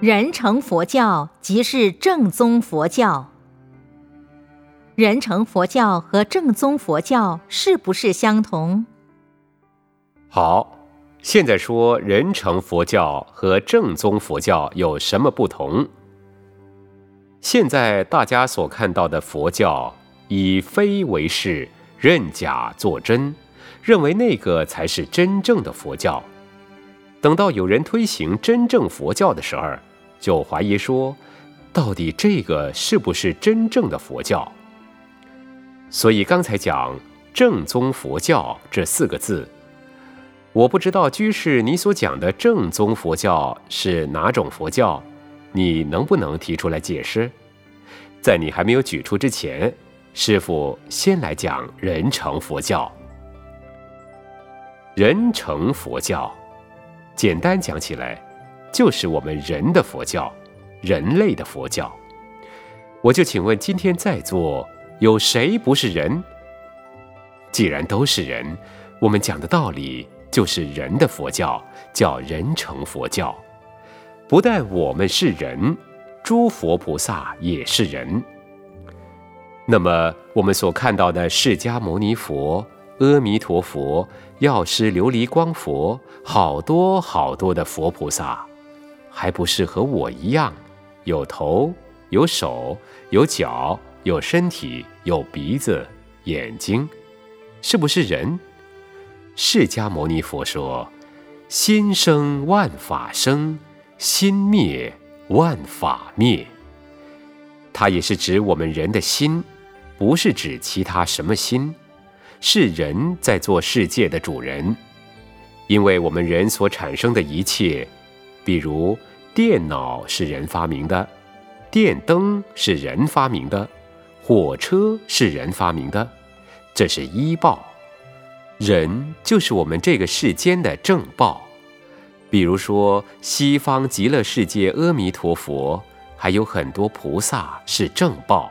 人成佛教即是正宗佛教。人成佛教和正宗佛教是不是相同？好，现在说人成佛教和正宗佛教有什么不同？现在大家所看到的佛教，以非为是，认假作真，认为那个才是真正的佛教。等到有人推行真正佛教的时候，就怀疑说，到底这个是不是真正的佛教？所以刚才讲“正宗佛教”这四个字，我不知道居士你所讲的正宗佛教是哪种佛教，你能不能提出来解释？在你还没有举出之前，师傅先来讲人成佛教。人成佛教，简单讲起来。就是我们人的佛教，人类的佛教。我就请问，今天在座有谁不是人？既然都是人，我们讲的道理就是人的佛教，叫人成佛教。不但我们是人，诸佛菩萨也是人。那么，我们所看到的释迦牟尼佛、阿弥陀佛、药师琉璃光佛，好多好多的佛菩萨。还不是和我一样，有头、有手、有脚、有身体、有鼻子、眼睛，是不是人？释迦牟尼佛说：“心生万法生，心灭万法灭。”它也是指我们人的心，不是指其他什么心，是人在做世界的主人，因为我们人所产生的一切。比如，电脑是人发明的，电灯是人发明的，火车是人发明的，这是医报。人就是我们这个世间的正报。比如说，西方极乐世界阿弥陀佛，还有很多菩萨是正报。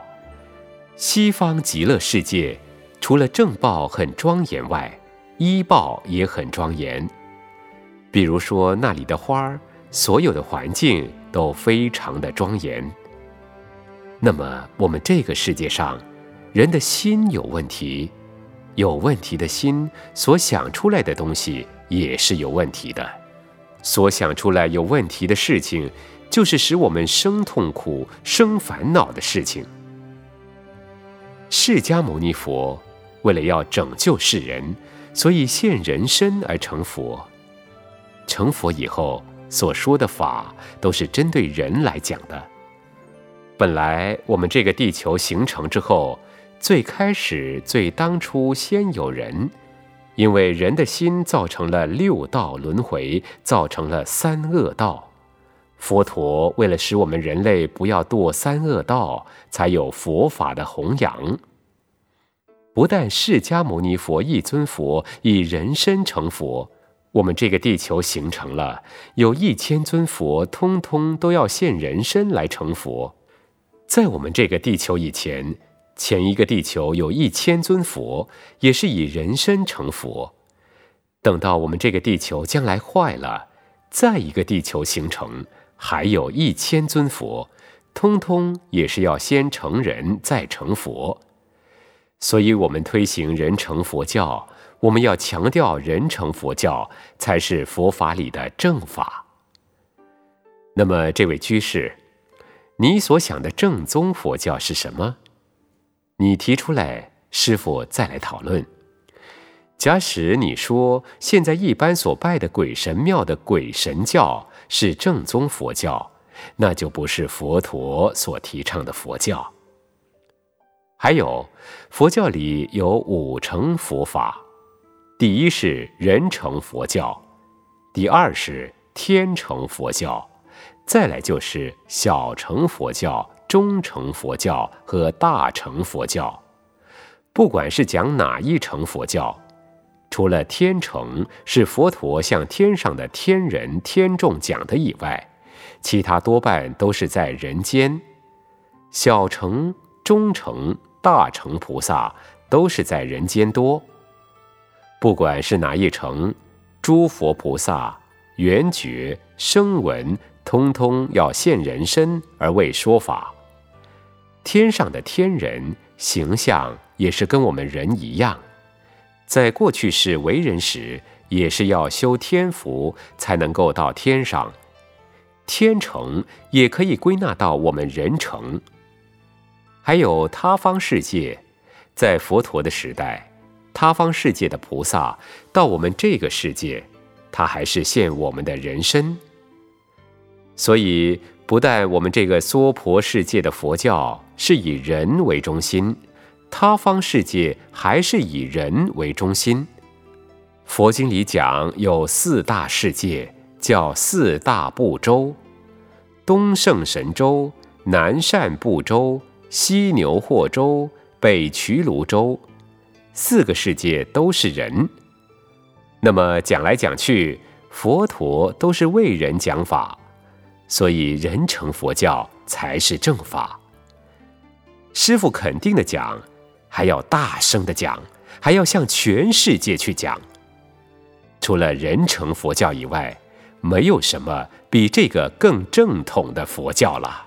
西方极乐世界除了正报很庄严外，医报也很庄严。比如说，那里的花儿。所有的环境都非常的庄严。那么，我们这个世界上，人的心有问题，有问题的心所想出来的东西也是有问题的。所想出来有问题的事情，就是使我们生痛苦、生烦恼的事情。释迦牟尼佛为了要拯救世人，所以现人身而成佛。成佛以后。所说的法都是针对人来讲的。本来我们这个地球形成之后，最开始最当初先有人，因为人的心造成了六道轮回，造成了三恶道。佛陀为了使我们人类不要堕三恶道，才有佛法的弘扬。不但释迦牟尼佛一尊佛以人身成佛。我们这个地球形成了，有一千尊佛，通通都要现人身来成佛。在我们这个地球以前，前一个地球有一千尊佛，也是以人身成佛。等到我们这个地球将来坏了，再一个地球形成，还有一千尊佛，通通也是要先成人再成佛。所以，我们推行人成佛教。我们要强调人成佛教才是佛法里的正法。那么，这位居士，你所想的正宗佛教是什么？你提出来，师傅再来讨论。假使你说现在一般所拜的鬼神庙的鬼神教是正宗佛教，那就不是佛陀所提倡的佛教。还有，佛教里有五成佛法。第一是人成佛教，第二是天成佛教，再来就是小乘佛教、中乘佛教和大乘佛教。不管是讲哪一乘佛教，除了天成是佛陀向天上的天人天众讲的以外，其他多半都是在人间。小乘、中乘、大乘菩萨都是在人间多。不管是哪一层，诸佛菩萨、缘觉、声闻，通通要现人身而为说法。天上的天人形象也是跟我们人一样，在过去世为人时，也是要修天福才能够到天上。天成也可以归纳到我们人成。还有他方世界，在佛陀的时代，他方世界的菩萨到我们这个世界，他还是现我们的人身。所以。不但我们这个娑婆世界的佛教是以人为中心，他方世界还是以人为中心。佛经里讲有四大世界，叫四大部洲：东胜神州、南赡部洲、西牛货洲、北衢卢州，四个世界都是人。那么讲来讲去，佛陀都是为人讲法。所以，人成佛教才是正法。师傅肯定的讲，还要大声的讲，还要向全世界去讲。除了人成佛教以外，没有什么比这个更正统的佛教了。